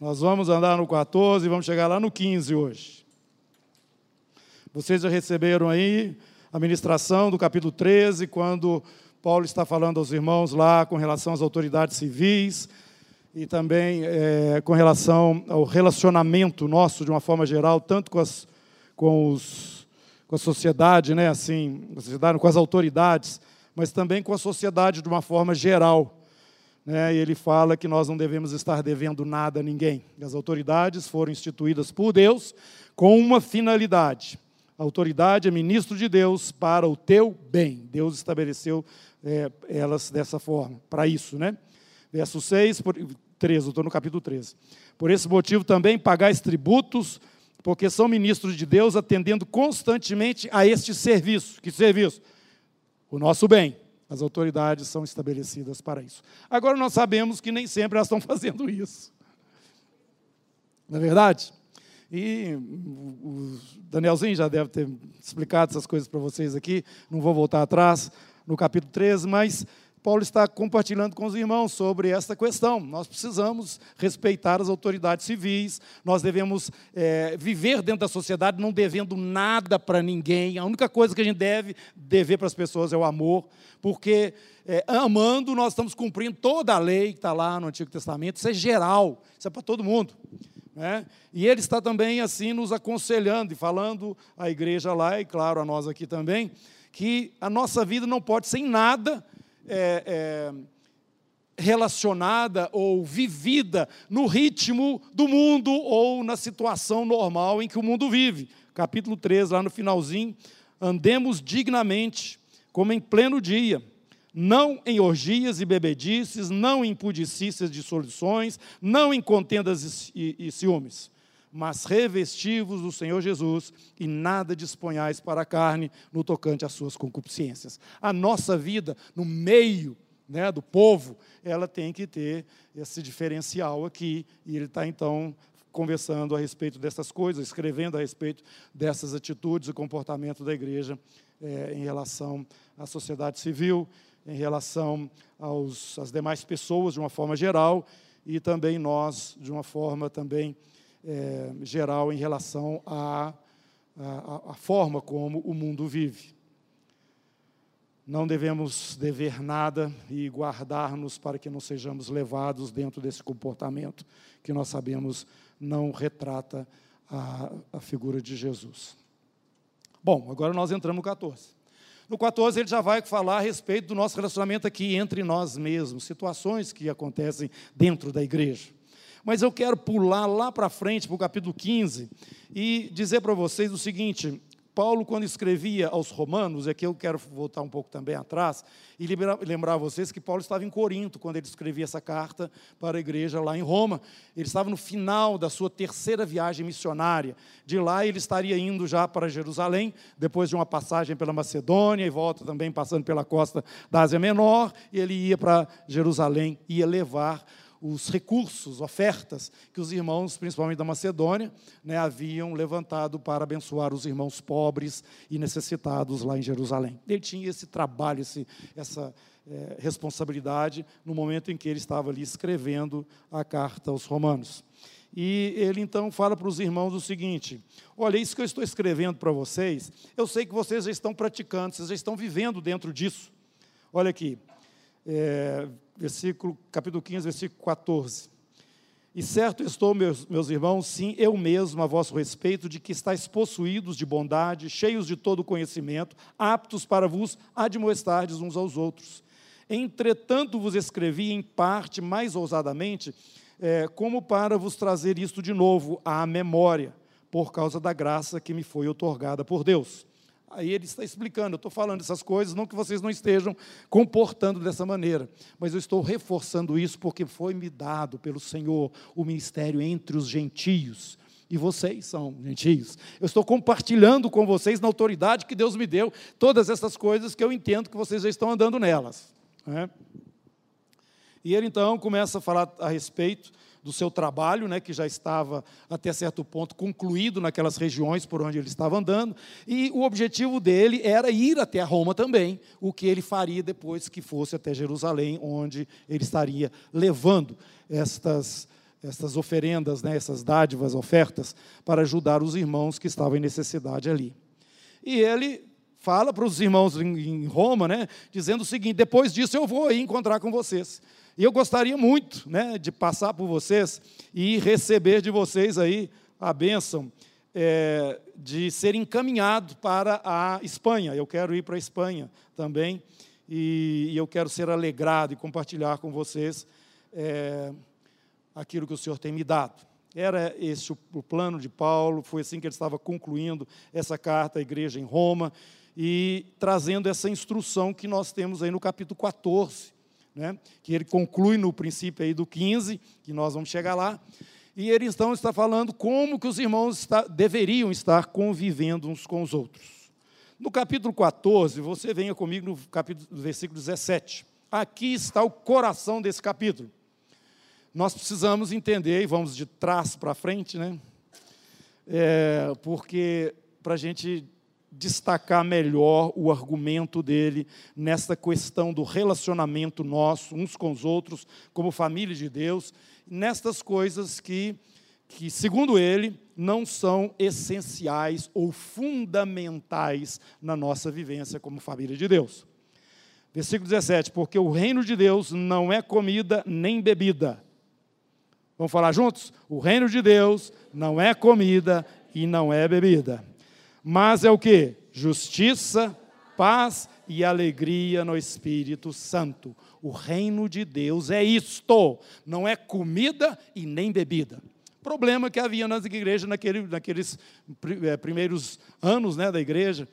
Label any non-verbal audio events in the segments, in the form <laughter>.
Nós vamos andar no 14 e vamos chegar lá no 15 hoje. Vocês já receberam aí a ministração do capítulo 13, quando Paulo está falando aos irmãos lá com relação às autoridades civis e também é, com relação ao relacionamento nosso de uma forma geral, tanto com, as, com, os, com a sociedade, né, assim, com as autoridades, mas também com a sociedade de uma forma geral. Né, e ele fala que nós não devemos estar devendo nada a ninguém. As autoridades foram instituídas por Deus com uma finalidade. A autoridade é ministro de Deus para o teu bem. Deus estabeleceu é, elas dessa forma, para isso, né? Verso 6, por, 13, estou no capítulo 13. Por esse motivo também pagais tributos, porque são ministros de Deus, atendendo constantemente a este serviço. Que serviço? O nosso bem. As autoridades são estabelecidas para isso. Agora nós sabemos que nem sempre elas estão <laughs> fazendo isso. Não é verdade? E o Danielzinho já deve ter explicado essas coisas para vocês aqui, não vou voltar atrás no capítulo 13, mas Paulo está compartilhando com os irmãos sobre esta questão. Nós precisamos respeitar as autoridades civis, nós devemos é, viver dentro da sociedade não devendo nada para ninguém. A única coisa que a gente deve dever para as pessoas é o amor, porque é, amando nós estamos cumprindo toda a lei que está lá no Antigo Testamento. Isso é geral, isso é para todo mundo. Né? E ele está também assim nos aconselhando e falando à igreja lá, e claro, a nós aqui também, que a nossa vida não pode ser em nada é, é, relacionada ou vivida no ritmo do mundo ou na situação normal em que o mundo vive. Capítulo 3, lá no finalzinho, andemos dignamente, como em pleno dia, não em orgias e bebedices, não em pudicícias de soluções, não em contendas e, ciúmes mas revestivos do Senhor Jesus e nada disponhais para a carne no tocante às suas concupiscências. A nossa vida no meio né, do povo, ela tem que ter esse diferencial aqui, e ele está então conversando a respeito dessas coisas, escrevendo a respeito dessas atitudes e comportamento da igreja é, em relação à sociedade civil, em relação aos, às demais pessoas de uma forma geral, e também nós de uma forma também é, geral em relação à, à, à forma como o mundo vive. Não devemos dever nada e guardar-nos para que não sejamos levados dentro desse comportamento que nós sabemos não retrata a, a figura de Jesus. Bom, agora nós entramos no 14. No 14, ele já vai falar a respeito do nosso relacionamento aqui entre nós mesmos, situações que acontecem dentro da igreja. Mas eu quero pular lá para frente, para o capítulo 15, e dizer para vocês o seguinte: Paulo, quando escrevia aos Romanos, é que eu quero voltar um pouco também atrás, e lembrar vocês que Paulo estava em Corinto, quando ele escrevia essa carta para a igreja lá em Roma. Ele estava no final da sua terceira viagem missionária. De lá, ele estaria indo já para Jerusalém, depois de uma passagem pela Macedônia, e volta também passando pela costa da Ásia Menor, e ele ia para Jerusalém, ia levar os recursos, ofertas que os irmãos, principalmente da Macedônia, né, haviam levantado para abençoar os irmãos pobres e necessitados lá em Jerusalém. Ele tinha esse trabalho, esse, essa é, responsabilidade no momento em que ele estava ali escrevendo a carta aos Romanos. E ele então fala para os irmãos o seguinte: olha, isso que eu estou escrevendo para vocês, eu sei que vocês já estão praticando, vocês já estão vivendo dentro disso. Olha aqui, é, versículo, capítulo 15, versículo 14. E certo estou, meus, meus irmãos, sim, eu mesmo a vosso respeito, de que estáis possuídos de bondade, cheios de todo conhecimento, aptos para vos admoestardes uns aos outros. Entretanto, vos escrevi em parte, mais ousadamente, é, como para vos trazer isto de novo à memória, por causa da graça que me foi otorgada por Deus Aí ele está explicando, eu estou falando essas coisas, não que vocês não estejam comportando dessa maneira, mas eu estou reforçando isso porque foi me dado pelo Senhor o ministério entre os gentios. E vocês são gentios. Eu estou compartilhando com vocês, na autoridade que Deus me deu, todas essas coisas que eu entendo que vocês já estão andando nelas. Né? E ele então começa a falar a respeito do seu trabalho, né, que já estava até certo ponto concluído naquelas regiões por onde ele estava andando, e o objetivo dele era ir até Roma também, o que ele faria depois que fosse até Jerusalém, onde ele estaria levando estas essas oferendas, né, essas dádivas, ofertas, para ajudar os irmãos que estavam em necessidade ali. E ele fala para os irmãos em Roma, né, dizendo o seguinte: depois disso eu vou aí encontrar com vocês. E eu gostaria muito né, de passar por vocês e receber de vocês aí a bênção é, de ser encaminhado para a Espanha. Eu quero ir para a Espanha também e, e eu quero ser alegrado e compartilhar com vocês é, aquilo que o Senhor tem me dado. Era esse o, plano de Paulo, foi assim que ele estava concluindo essa carta à igreja em Roma e trazendo essa instrução que nós temos aí no capítulo 14, né, que ele conclui no princípio aí do 15, que nós vamos chegar lá. E ele então está falando como que os irmãos está, deveriam estar convivendo uns com os outros. No capítulo 14, você venha comigo no capítulo, versículo 17. Aqui está o coração desse capítulo. Nós precisamos entender, e vamos de trás para frente, né? É, porque para a gente destacar melhor o argumento dele nesta questão do relacionamento nosso, uns com os outros, como família de Deus, nestas coisas que, que, segundo ele, não são essenciais ou fundamentais na nossa vivência como família de Deus. Versículo 17: Porque o reino de Deus não é comida nem bebida. Vamos falar juntos? O reino de Deus não é comida e não é bebida. Mas é o que? Justiça, paz e alegria no Espírito Santo. O reino de Deus é isto, não é comida e nem bebida. Problema que havia nas igrejas naquele, naqueles eh, primeiros anos né, da igreja,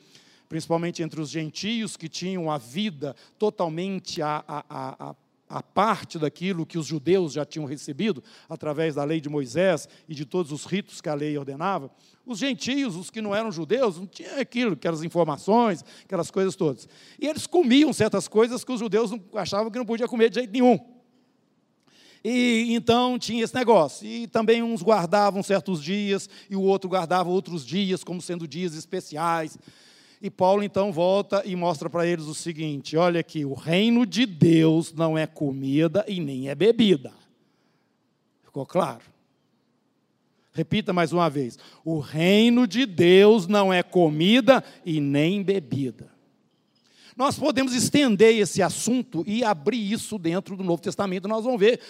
principalmente entre os gentios que tinham a vida totalmente a, a, a, a parte daquilo que os judeus já tinham recebido através da lei de Moisés e de todos os ritos que a lei ordenava. Os gentios, os que não eram judeus, não tinham aquilo, aquelas informações, aquelas coisas todas. E eles comiam certas coisas que os judeus achavam que não podia comer de jeito nenhum. E então tinha esse negócio. E também uns guardavam certos dias e o outro guardava outros dias como sendo dias especiais. E Paulo então volta e mostra para eles o seguinte: olha aqui, o reino de Deus não é comida e nem é bebida. Ficou claro? Repita mais uma vez: o reino de Deus não é comida e nem bebida. Nós podemos estender esse assunto e abrir isso dentro do Novo Testamento. Nós vamos ver,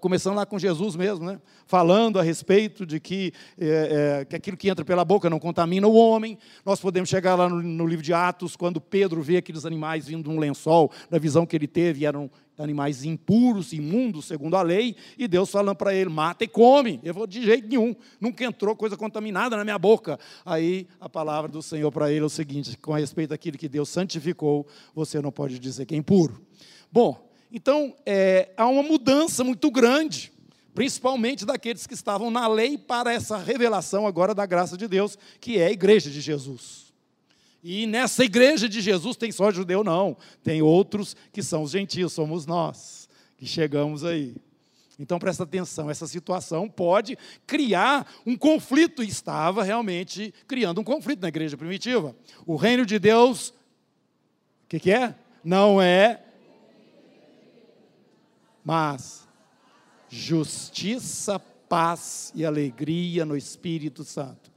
começando lá com Jesus mesmo, né? falando a respeito de que, é, é, que aquilo que entra pela boca não contamina o homem. Nós podemos chegar lá no, no livro de Atos, quando Pedro vê aqueles animais vindo de um lençol, da visão que ele teve, eram animais impuros, imundos, segundo a lei, e Deus falando para ele: mata e come. Eu vou de jeito nenhum, nunca entrou coisa contaminada na minha boca. Aí a palavra do Senhor para ele é o seguinte: com respeito àquilo que Deus santificou, você não pode dizer que é impuro. Bom, então é, há uma mudança muito grande, principalmente daqueles que estavam na lei, para essa revelação agora da graça de Deus, que é a igreja de Jesus. E nessa igreja de Jesus tem só judeu, não. Tem outros que são os gentios, somos nós que chegamos aí. Então presta atenção, essa situação pode criar um conflito, e estava realmente criando um conflito na igreja primitiva. O reino de Deus, o que, que é? Não é, mas justiça, paz e alegria no Espírito Santo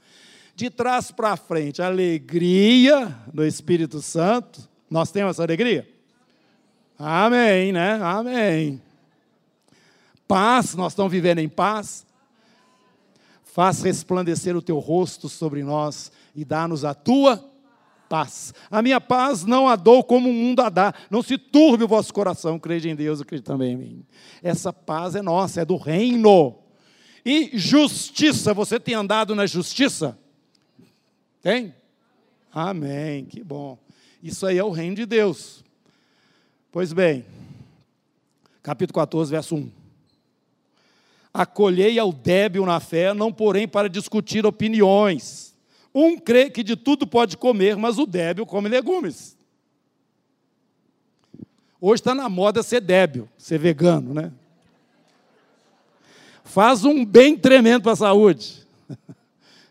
de trás para frente, alegria no Espírito Santo. Nós temos essa alegria? Amém, né? Amém. Paz, nós estamos vivendo em paz. Faz resplandecer o teu rosto sobre nós e dá-nos a tua paz. A minha paz não a dou como o mundo a dá. Não se turbe o vosso coração, crede em Deus, crede também em mim. Essa paz é nossa, é do reino. E justiça, você tem andado na justiça? Tem? Amém, que bom. Isso aí é o reino de Deus. Pois bem, capítulo 14, verso 1. Acolhei ao débil na fé, não porém para discutir opiniões. Um crê que de tudo pode comer, mas o débil come legumes. Hoje está na moda ser débil, ser vegano, né? Faz um bem tremendo para a saúde. <laughs>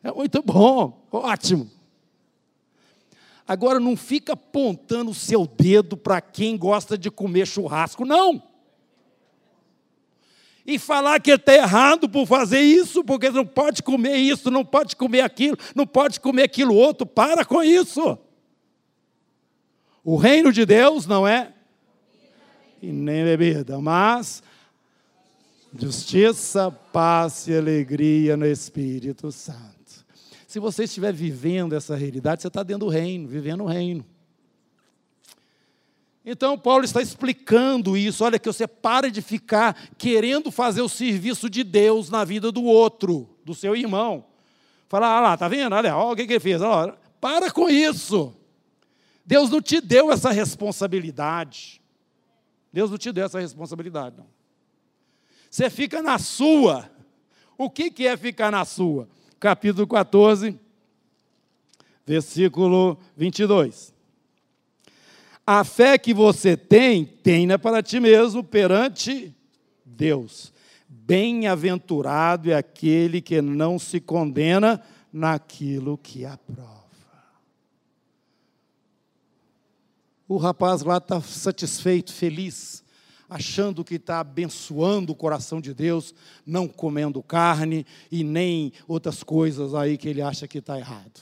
É muito bom, ótimo. Agora não fica apontando o seu dedo para quem gosta de comer churrasco, não. e falar que está errado por fazer isso, porque não pode comer isso, não pode comer aquilo, não pode comer aquilo outro. Para com isso. O reino de Deus não é e nem bebida, mas justiça, paz e alegria no Espírito Santo. Se você estiver vivendo essa realidade, você está dentro do reino, vivendo o reino. Então, Paulo está explicando isso. Olha, que você para de ficar querendo fazer o serviço de Deus na vida do outro, do seu irmão. Fala, ah lá, tá vendo? Olha, olha o que, que ele fez. Olha, para com isso. Deus não te deu essa responsabilidade. Deus não te deu essa responsabilidade, não. Você fica na sua. O que, que é ficar na sua? Capítulo 14, versículo 22. A fé que você tem, tenha para ti mesmo perante Deus. Bem-aventurado é aquele que não se condena naquilo que aprova. O rapaz lá está satisfeito, feliz, achando que está abençoando o coração de Deus, não comendo carne e nem outras coisas aí que ele acha que está errado.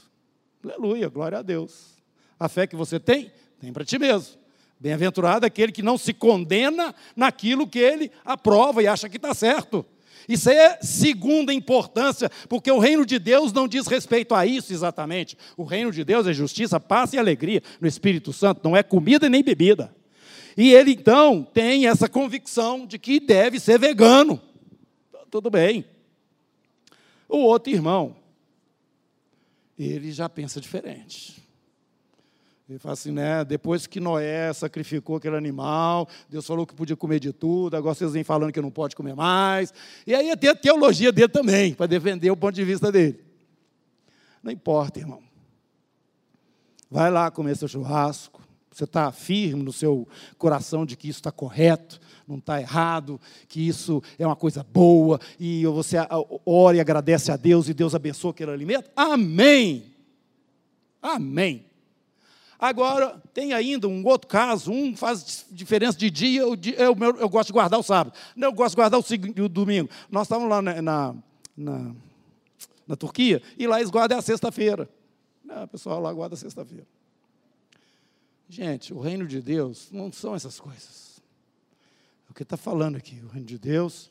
Aleluia, glória a Deus. A fé que você tem, tem para ti mesmo. Bem-aventurado aquele que não se condena naquilo que ele aprova e acha que está certo. Isso é segunda importância, porque o reino de Deus não diz respeito a isso exatamente. O reino de Deus é justiça, paz e alegria no Espírito Santo, não é comida nem bebida. E ele então tem essa convicção de que deve ser vegano. Tudo bem. O outro irmão, ele já pensa diferente. Ele fala assim, né? Depois que Noé sacrificou aquele animal, Deus falou que podia comer de tudo, agora vocês vêm falando que não pode comer mais. E aí tem a teologia dele também, para defender o ponto de vista dele. Não importa, irmão. Vai lá comer seu churrasco. Você está firme no seu coração de que isso está correto, não está errado, que isso é uma coisa boa, e você ora e agradece a Deus e Deus abençoa aquele alimento? Amém! Amém! Agora, tem ainda um outro caso, um faz diferença de dia, eu, eu, eu gosto de guardar o sábado. Não, eu gosto de guardar o, o domingo. Nós estávamos lá na, na, na, na Turquia, e lá eles guardam a sexta-feira. O pessoal lá guarda a sexta-feira. Gente, o reino de Deus não são essas coisas. O que está falando aqui, o reino de Deus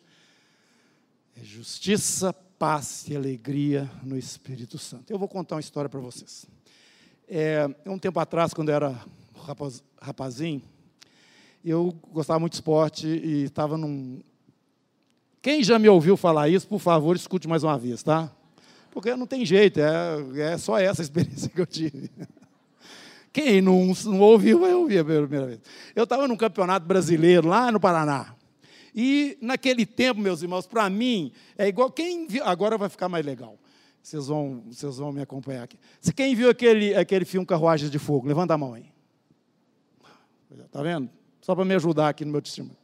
é justiça, paz e alegria no Espírito Santo. Eu vou contar uma história para vocês. É, um tempo atrás, quando eu era rapaz, rapazinho, eu gostava muito de esporte e estava num. Quem já me ouviu falar isso, por favor, escute mais uma vez, tá? Porque não tem jeito, é, é só essa experiência que eu tive. Quem não, não ouviu, vai ouvir a primeira vez. Eu estava num campeonato brasileiro lá no Paraná. E naquele tempo, meus irmãos, para mim, é igual. Quem viu, agora vai ficar mais legal. Vocês vão, vocês vão me acompanhar aqui. Se quem viu aquele, aquele filme Carruagens de Fogo, levanta a mão aí. Está vendo? Só para me ajudar aqui no meu testemunho.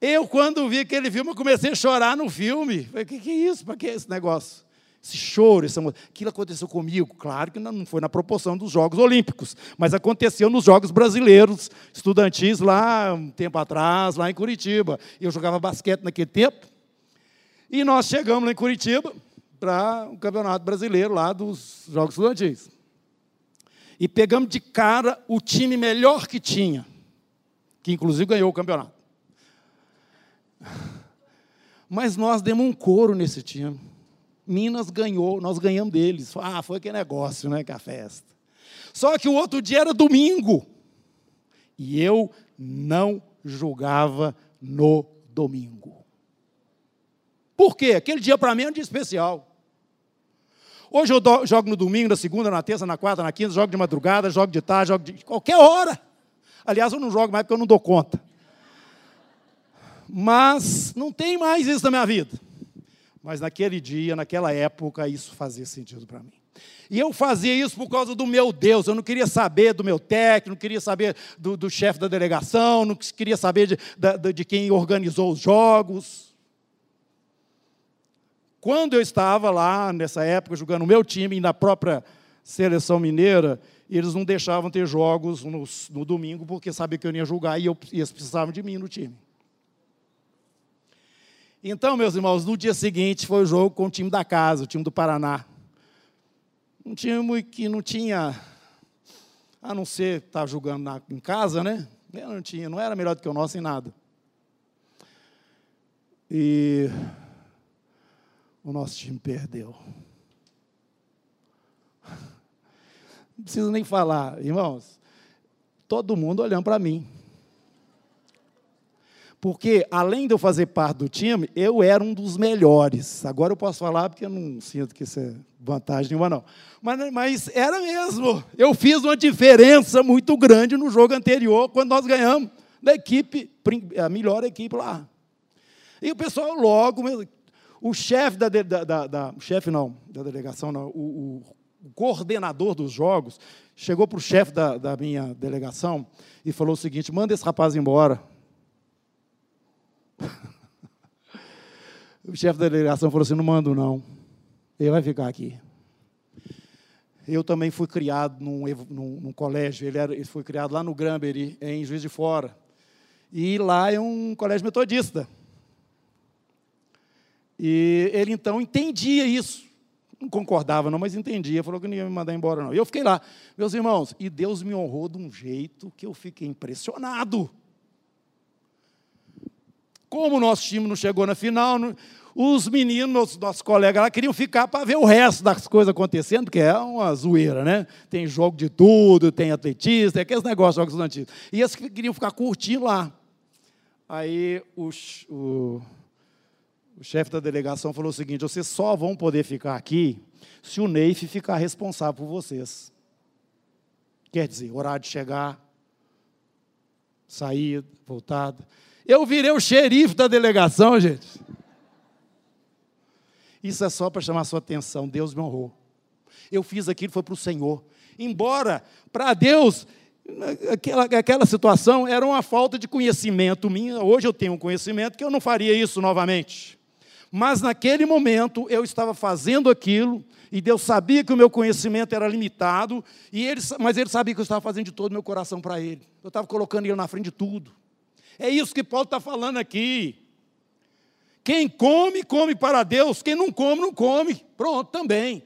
Eu, quando vi aquele filme, comecei a chorar no filme. Falei, o que, que é isso? Para que é esse negócio? Esse choro, esse amor. Aquilo aconteceu comigo. Claro que não foi na proporção dos Jogos Olímpicos, mas aconteceu nos Jogos Brasileiros, estudantis lá, um tempo atrás, lá em Curitiba. Eu jogava basquete naquele tempo. E nós chegamos lá em Curitiba, para o Campeonato Brasileiro lá dos Jogos Estudantis. E pegamos de cara o time melhor que tinha, que inclusive ganhou o campeonato. Mas nós demos um couro nesse time. Minas ganhou, nós ganhamos deles. Ah, foi que negócio, né? Que a festa. Só que o outro dia era domingo. E eu não jogava no domingo. Por quê? Aquele dia para mim é um dia especial. Hoje eu jogo no domingo, na segunda, na terça, na quarta, na quinta, jogo de madrugada, jogo de tarde, jogo de qualquer hora. Aliás, eu não jogo mais porque eu não dou conta. Mas não tem mais isso na minha vida. Mas naquele dia, naquela época, isso fazia sentido para mim. E eu fazia isso por causa do meu Deus. Eu não queria saber do meu técnico, não queria saber do, do chefe da delegação, não queria saber de, de, de quem organizou os jogos. Quando eu estava lá, nessa época, jogando o meu time e na própria seleção mineira, eles não deixavam ter jogos no, no domingo, porque sabiam que eu ia jogar e eu, eles precisavam de mim no time. Então, meus irmãos, no dia seguinte foi o jogo com o time da casa, o time do Paraná. Um time que não tinha, a não ser estar tá jogando na, em casa, né? Não tinha, não era melhor do que o nosso em nada. E o nosso time perdeu. Não preciso nem falar, irmãos. Todo mundo olhando para mim. Porque, além de eu fazer parte do time, eu era um dos melhores. Agora eu posso falar porque eu não sinto que isso é vantagem nenhuma, não. Mas, mas era mesmo. Eu fiz uma diferença muito grande no jogo anterior, quando nós ganhamos da equipe, a melhor equipe lá. E o pessoal logo, o chefe da, da, da, da chefe não, da delegação não, o, o coordenador dos jogos, chegou para o chefe da, da minha delegação e falou o seguinte: manda esse rapaz embora. <laughs> o chefe da delegação falou assim: não mando, não. Ele vai ficar aqui. Eu também fui criado num, num, num colégio, ele, era, ele foi criado lá no Granbury, em Juiz de Fora. E lá é um colégio metodista. E ele então entendia isso. Não concordava, não, mas entendia. Falou que não ia me mandar embora, não. E eu fiquei lá, meus irmãos, e Deus me honrou de um jeito que eu fiquei impressionado. Como o nosso time não chegou na final, os meninos, nossos colegas lá, queriam ficar para ver o resto das coisas acontecendo, porque é uma zoeira, né? Tem jogo de tudo, tem atletismo, tem aqueles negócios, jogos antigos. E eles queriam ficar curtindo lá. Aí os, o, o chefe da delegação falou o seguinte: vocês só vão poder ficar aqui se o Neif ficar responsável por vocês. Quer dizer, horário de chegar, sair, voltada. Eu virei o xerife da delegação, gente. Isso é só para chamar a sua atenção. Deus me honrou. Eu fiz aquilo, foi para o Senhor. Embora, para Deus, aquela, aquela situação era uma falta de conhecimento minha. Hoje eu tenho um conhecimento que eu não faria isso novamente. Mas naquele momento eu estava fazendo aquilo, e Deus sabia que o meu conhecimento era limitado, e ele, mas Ele sabia que eu estava fazendo de todo o meu coração para Ele. Eu estava colocando Ele na frente de tudo. É isso que Paulo está falando aqui. Quem come, come para Deus. Quem não come, não come. Pronto, também.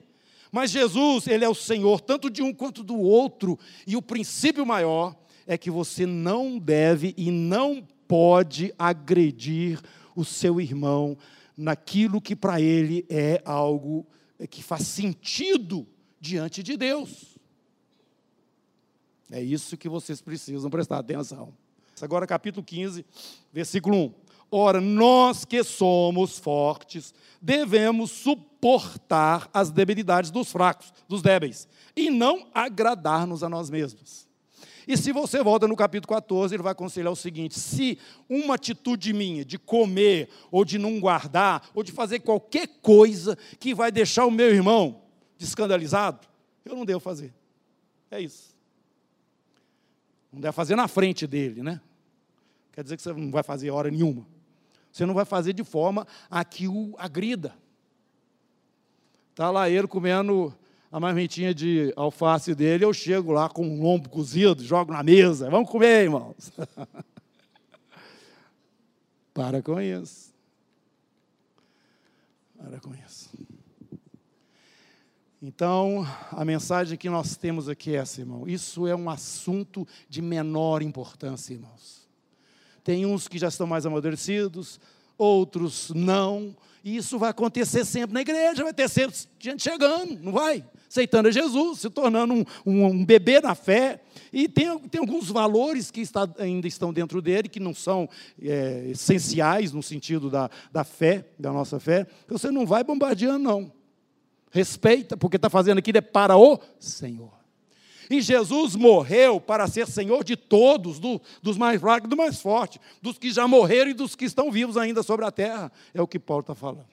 Mas Jesus, Ele é o Senhor, tanto de um quanto do outro. E o princípio maior é que você não deve e não pode agredir o seu irmão naquilo que para ele é algo que faz sentido diante de Deus. É isso que vocês precisam prestar atenção. Agora, capítulo 15, versículo 1. Ora, nós que somos fortes, devemos suportar as debilidades dos fracos, dos débeis, e não agradar-nos a nós mesmos. E se você volta no capítulo 14, ele vai aconselhar o seguinte: se uma atitude minha de comer, ou de não guardar, ou de fazer qualquer coisa que vai deixar o meu irmão escandalizado, eu não devo fazer. É isso. Não deve fazer na frente dele, né? Quer dizer que você não vai fazer hora nenhuma. Você não vai fazer de forma a que o agrida. Está lá ele comendo a marmitinha de alface dele, eu chego lá com um lombo cozido, jogo na mesa. Vamos comer, irmãos. <laughs> Para com isso. Para com isso. Então, a mensagem que nós temos aqui é essa, irmão. Isso é um assunto de menor importância, irmãos. Tem uns que já estão mais amadurecidos, outros não. E isso vai acontecer sempre na igreja, vai ter sempre gente chegando, não vai? Aceitando a Jesus, se tornando um, um, um bebê na fé. E tem, tem alguns valores que está, ainda estão dentro dele, que não são é, essenciais no sentido da, da fé, da nossa fé. Você não vai bombardeando, não. Respeita, porque está fazendo aquilo é para o Senhor. E Jesus morreu para ser Senhor de todos, do, dos mais fracos e dos mais fortes, dos que já morreram e dos que estão vivos ainda sobre a terra. É o que Paulo está falando.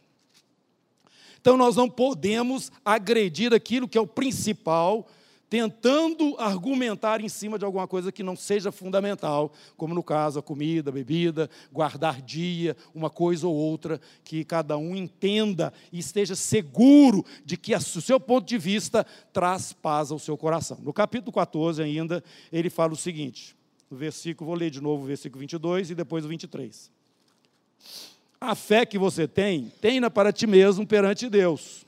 Então nós não podemos agredir aquilo que é o principal tentando argumentar em cima de alguma coisa que não seja fundamental, como no caso a comida, a bebida, guardar dia, uma coisa ou outra, que cada um entenda e esteja seguro de que o seu ponto de vista traz paz ao seu coração. No capítulo 14 ainda, ele fala o seguinte, no versículo, vou ler de novo o versículo 22 e depois o 23. A fé que você tem, tenha para ti mesmo perante Deus.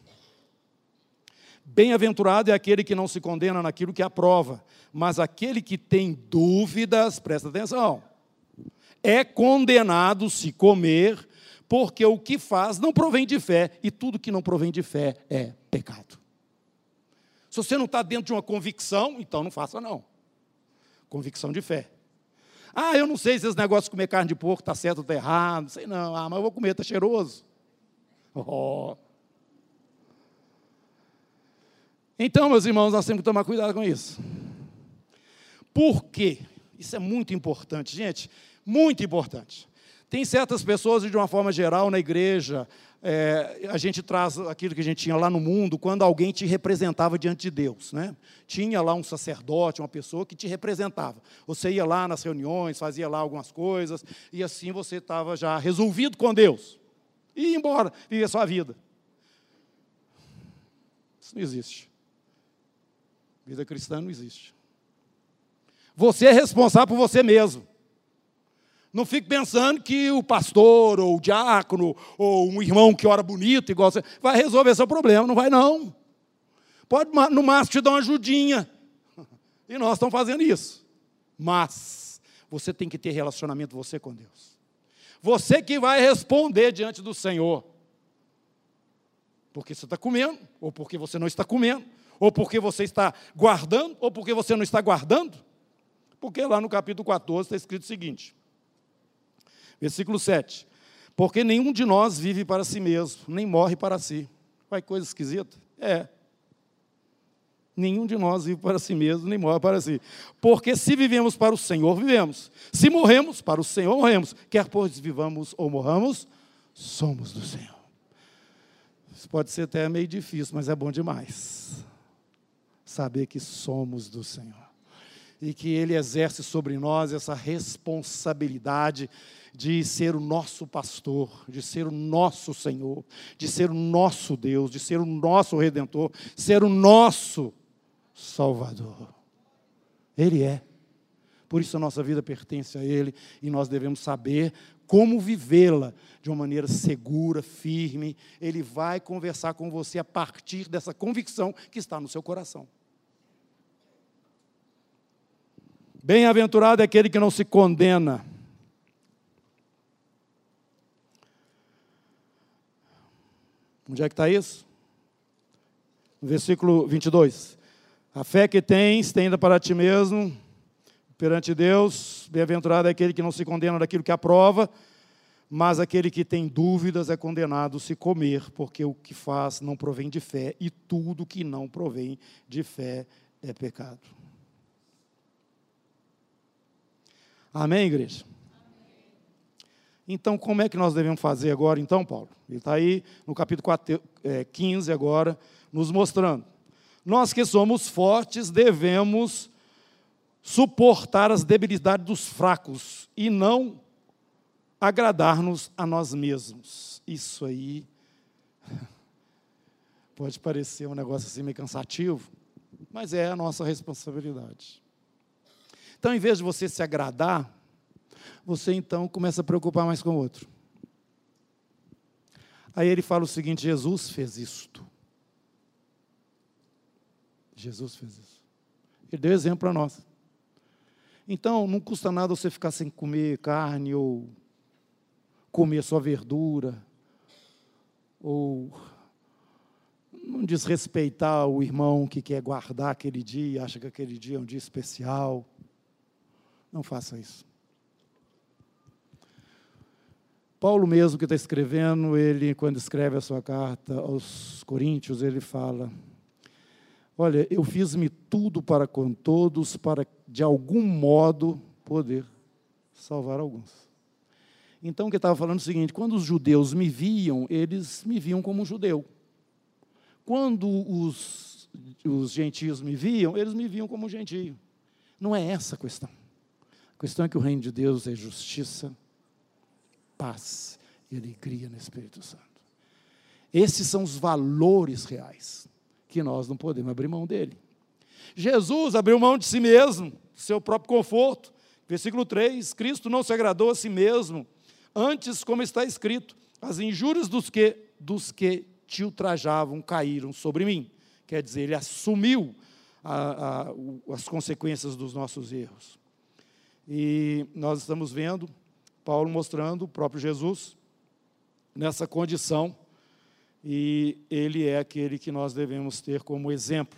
Bem-aventurado é aquele que não se condena naquilo que aprova, mas aquele que tem dúvidas, presta atenção, é condenado se comer, porque o que faz não provém de fé, e tudo que não provém de fé é pecado. Se você não está dentro de uma convicção, então não faça não. Convicção de fé. Ah, eu não sei se esse negócio de comer carne de porco está certo ou está errado, não sei não. Ah, mas eu vou comer, está cheiroso. Oh. Então, meus irmãos, nós temos que tomar cuidado com isso. Por quê? Isso é muito importante, gente, muito importante. Tem certas pessoas, de uma forma geral, na igreja, é, a gente traz aquilo que a gente tinha lá no mundo, quando alguém te representava diante de Deus. Né? Tinha lá um sacerdote, uma pessoa que te representava. Você ia lá nas reuniões, fazia lá algumas coisas, e assim você estava já resolvido com Deus. E ia embora, vivia a sua vida. Isso não existe. Vida cristã não existe. Você é responsável por você mesmo. Não fique pensando que o pastor, ou o diácono, ou um irmão que ora bonito, igual você, vai resolver seu problema. Não vai, não. Pode, no máximo, te dar uma ajudinha. <laughs> E nós estamos fazendo isso. Mas, você tem que ter relacionamento você com Deus. Você que vai responder diante do Senhor. Porque você está comendo, ou porque você não está comendo, ou porque você está guardando, ou porque você não está guardando? Porque lá no capítulo 14 está escrito o seguinte, versículo 7. Porque nenhum de nós vive para si mesmo, nem morre para si. Vai coisa esquisita? É. Nenhum de nós vive para si mesmo, nem morre para si. Porque se vivemos para o Senhor, vivemos. Se morremos, para o Senhor morremos. Quer pois vivamos ou morramos, somos do Senhor. Isso pode ser até meio difícil, mas é bom demais saber que somos do Senhor. E que Ele exerce sobre nós essa responsabilidade de ser o nosso pastor, de ser o nosso Senhor, de ser o nosso Deus, de ser o nosso Redentor, ser o nosso Salvador. Ele é. Por isso a nossa vida pertence a Ele e nós devemos saber como vivê-la de uma maneira segura, firme. Ele vai conversar com você a partir dessa convicção que está no seu coração. Bem-aventurado é aquele que não se condena. Onde é que está isso? No versículo 22. A fé que tens, tenda para ti mesmo, perante Deus. Bem-aventurado é aquele que não se condena daquilo que aprova, mas aquele que tem dúvidas é condenado se comer, porque o que faz não provém de fé, e tudo que não provém de fé é pecado. Amém, igreja? Então, como é que nós devemos fazer agora, então, Paulo? Ele está aí no capítulo 4, é, 15 agora, nos mostrando. Nós que somos fortes devemos suportar as debilidades dos fracos e não agradar-nos a nós mesmos. Isso aí <laughs> pode parecer um negócio assim meio cansativo, mas é a nossa responsabilidade. Então, em vez de você se agradar, você então começa a preocupar mais com o outro. Aí ele fala o seguinte: Jesus fez isto. Jesus fez isso. Ele deu exemplo para nós. Então, não custa nada você ficar sem comer carne ou comer só verdura ou não desrespeitar o irmão que quer guardar aquele dia, acha que aquele dia é um dia especial. Não faça isso. Paulo mesmo que está escrevendo, ele quando escreve a sua carta aos Coríntios, ele fala: Olha, eu fiz-me tudo para com todos, para de algum modo poder salvar alguns. Então, o que estava falando é o seguinte: quando os judeus me viam, eles me viam como um judeu. Quando os, os gentios me viam, eles me viam como um gentio. Não é essa a questão. A questão é que o reino de Deus é justiça, paz e alegria no Espírito Santo. Esses são os valores reais que nós não podemos abrir mão dele. Jesus abriu mão de si mesmo, do seu próprio conforto. Versículo 3: Cristo não se agradou a si mesmo, antes, como está escrito, As injúrias dos que, dos que te ultrajavam caíram sobre mim. Quer dizer, ele assumiu a, a, as consequências dos nossos erros. E nós estamos vendo Paulo mostrando o próprio Jesus nessa condição, e ele é aquele que nós devemos ter como exemplo.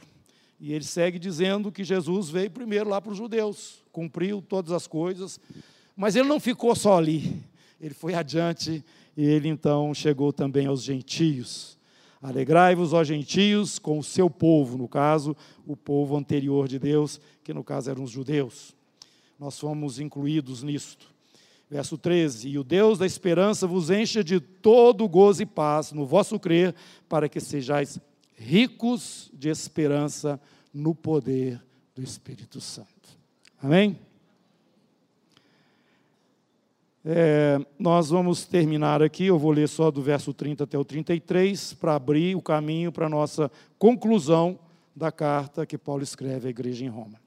E ele segue dizendo que Jesus veio primeiro lá para os judeus, cumpriu todas as coisas, mas ele não ficou só ali, ele foi adiante e ele então chegou também aos gentios. Alegrai-vos, ó gentios, com o seu povo, no caso, o povo anterior de Deus, que no caso eram os judeus. Nós fomos incluídos nisto. Verso 13: E o Deus da esperança vos encha de todo gozo e paz no vosso crer, para que sejais ricos de esperança no poder do Espírito Santo. Amém? É, nós vamos terminar aqui, eu vou ler só do verso 30 até o 33, para abrir o caminho para a nossa conclusão da carta que Paulo escreve à igreja em Roma.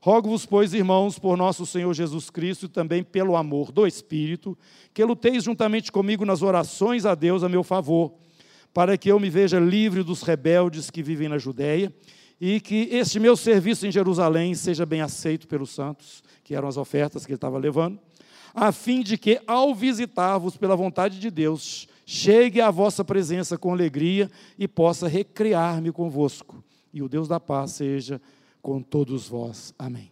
Rogo-vos, pois, irmãos, por nosso Senhor Jesus Cristo e também pelo amor do Espírito, que luteis juntamente comigo nas orações a Deus a meu favor, para que eu me veja livre dos rebeldes que vivem na Judéia e que este meu serviço em Jerusalém seja bem aceito pelos santos, que eram as ofertas que ele estava levando a fim de que, ao visitar-vos pela vontade de Deus, chegue à vossa presença com alegria e possa recriar-me convosco. E o Deus da paz seja com todos vós. Amém.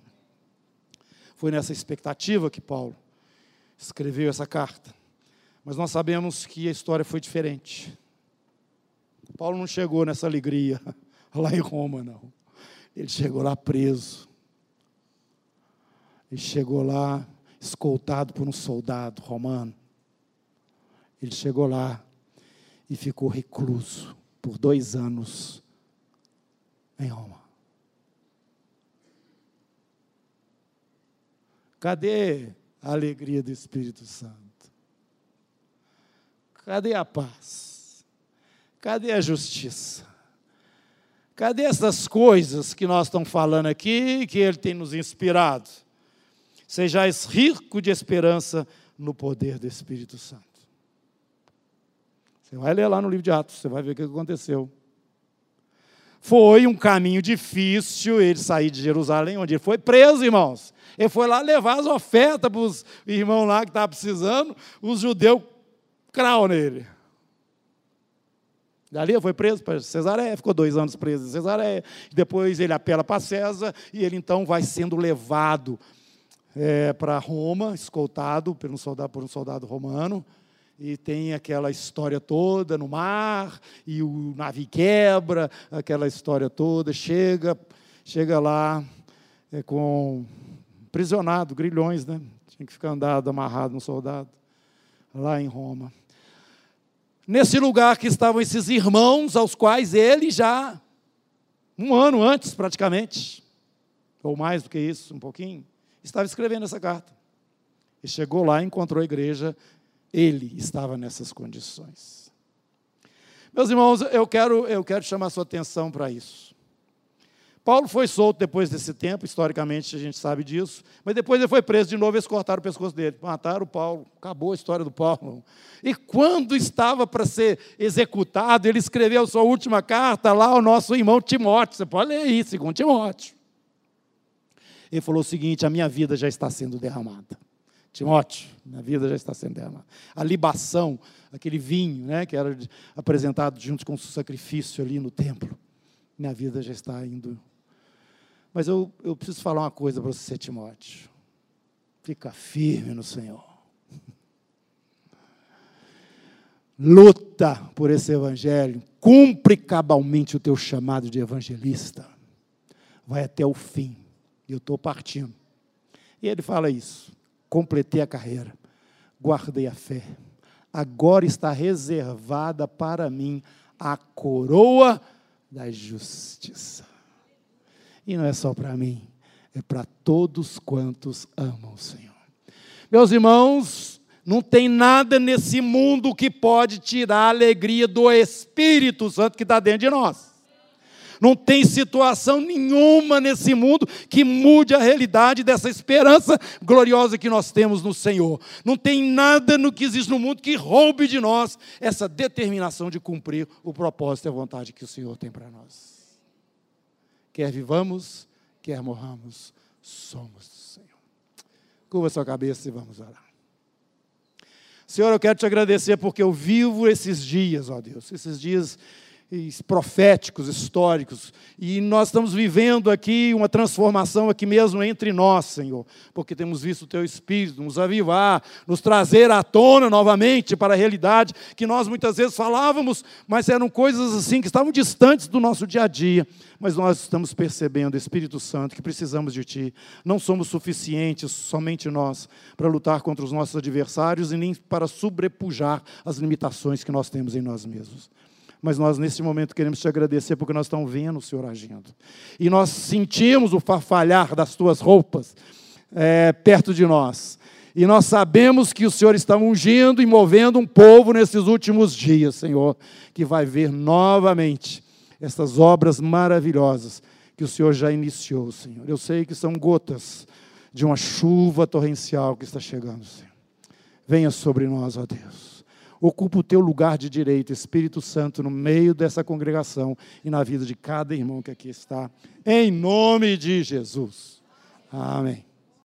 Foi nessa expectativa que Paulo escreveu essa carta. Mas nós sabemos que a história foi diferente. Paulo não chegou nessa alegria <laughs> lá em Roma, não. Ele chegou lá preso. Ele chegou lá escoltado por um soldado romano. Ele chegou lá e ficou recluso por dois anos em Roma. Cadê a alegria do Espírito Santo? Cadê a paz? Cadê a justiça? Cadê essas coisas que nós estamos falando aqui, que Ele tem nos inspirado? sejais rico de esperança no poder do Espírito Santo. Você vai ler lá no livro de Atos, você vai ver o que aconteceu. Foi um caminho difícil ele sair de Jerusalém, onde ele foi preso, irmãos. Ele foi lá levar as ofertas para os irmãos lá que estavam precisando, os judeus crau nele. Dali ele foi preso para Cesareia, ficou dois anos preso em Cesareia. Depois ele apela para César e ele então vai sendo levado é, para Roma, escoltado por um, soldado, por um soldado romano, e tem aquela história toda no mar, e o navio quebra, aquela história toda, chega, chega lá é, com prisionado, grilhões, né? Tinha que ficar andado, amarrado no soldado, lá em Roma. Nesse lugar que estavam esses irmãos, aos quais ele já, um ano antes praticamente, ou mais do que isso, um pouquinho, estava escrevendo essa carta. E chegou lá encontrou a igreja, ele estava nessas condições. Meus irmãos, eu quero, eu quero chamar sua atenção para isso. Paulo foi solto depois desse tempo, historicamente a gente sabe disso, mas depois ele foi preso de novo eles cortaram o pescoço dele. Mataram o Paulo, acabou a história do Paulo. E quando estava para ser executado, ele escreveu sua última carta lá ao nosso irmão Timóteo. Você pode ler aí, segundo Timóteo. Ele falou o seguinte: a minha vida já está sendo derramada. Timóteo, minha vida já está sendo derramada. A libação, aquele vinho, né, que era apresentado junto com o sacrifício ali no templo, minha vida já está indo. Mas eu, eu preciso falar uma coisa para você, Timóteo. Fica firme no Senhor. Luta por esse evangelho. Cumpre cabalmente o teu chamado de evangelista. Vai até o fim eu estou partindo. E ele fala isso: completei a carreira, guardei a fé, agora está reservada para mim a coroa da justiça. E não é só para mim, é para todos quantos amam o Senhor. Meus irmãos, não tem nada nesse mundo que pode tirar a alegria do Espírito Santo que está dentro de nós. Não tem situação nenhuma nesse mundo que mude a realidade dessa esperança gloriosa que nós temos no Senhor. Não tem nada no que existe no mundo que roube de nós essa determinação de cumprir o propósito e a vontade que o Senhor tem para nós. Quer vivamos, quer morramos, somos do Senhor. Curva sua cabeça e vamos orar. Senhor, eu quero te agradecer porque eu vivo esses dias, ó Deus, esses dias proféticos, históricos, e nós estamos vivendo aqui uma transformação aqui mesmo entre nós, Senhor, porque temos visto o Teu Espírito nos avivar, nos trazer à tona novamente para a realidade que nós muitas vezes falávamos, mas eram coisas assim que estavam distantes do nosso dia a dia, mas nós estamos percebendo, Espírito Santo, que precisamos de Ti, não somos suficientes, somente nós, para lutar contra os nossos adversários e nem para sobrepujar as limitações que nós temos em nós mesmos mas nós nesse momento queremos te agradecer porque nós estamos vendo o Senhor agindo. E nós sentimos o farfalhar das tuas roupas é, perto de nós. E nós sabemos que o Senhor está ungindo e movendo um povo nesses últimos dias, Senhor, que vai ver novamente essas obras maravilhosas que o Senhor já iniciou, Senhor. Eu sei que são gotas de uma chuva torrencial que está chegando, Senhor. Venha sobre nós, ó Deus ocupa o teu lugar de direito, Espírito Santo, no meio dessa congregação e na vida de cada irmão que aqui está. Em nome de Jesus. Amém.